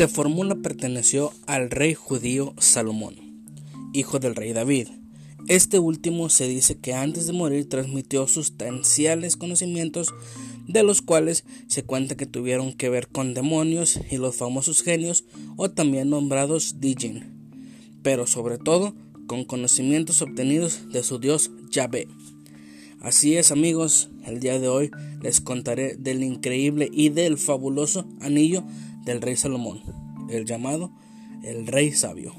se formula perteneció al rey judío Salomón, hijo del rey David. Este último se dice que antes de morir transmitió sustanciales conocimientos de los cuales se cuenta que tuvieron que ver con demonios y los famosos genios o también nombrados Dijin, pero sobre todo con conocimientos obtenidos de su dios Yahvé. Así es amigos, el día de hoy les contaré del increíble y del fabuloso anillo del rey Salomón, el llamado el rey sabio.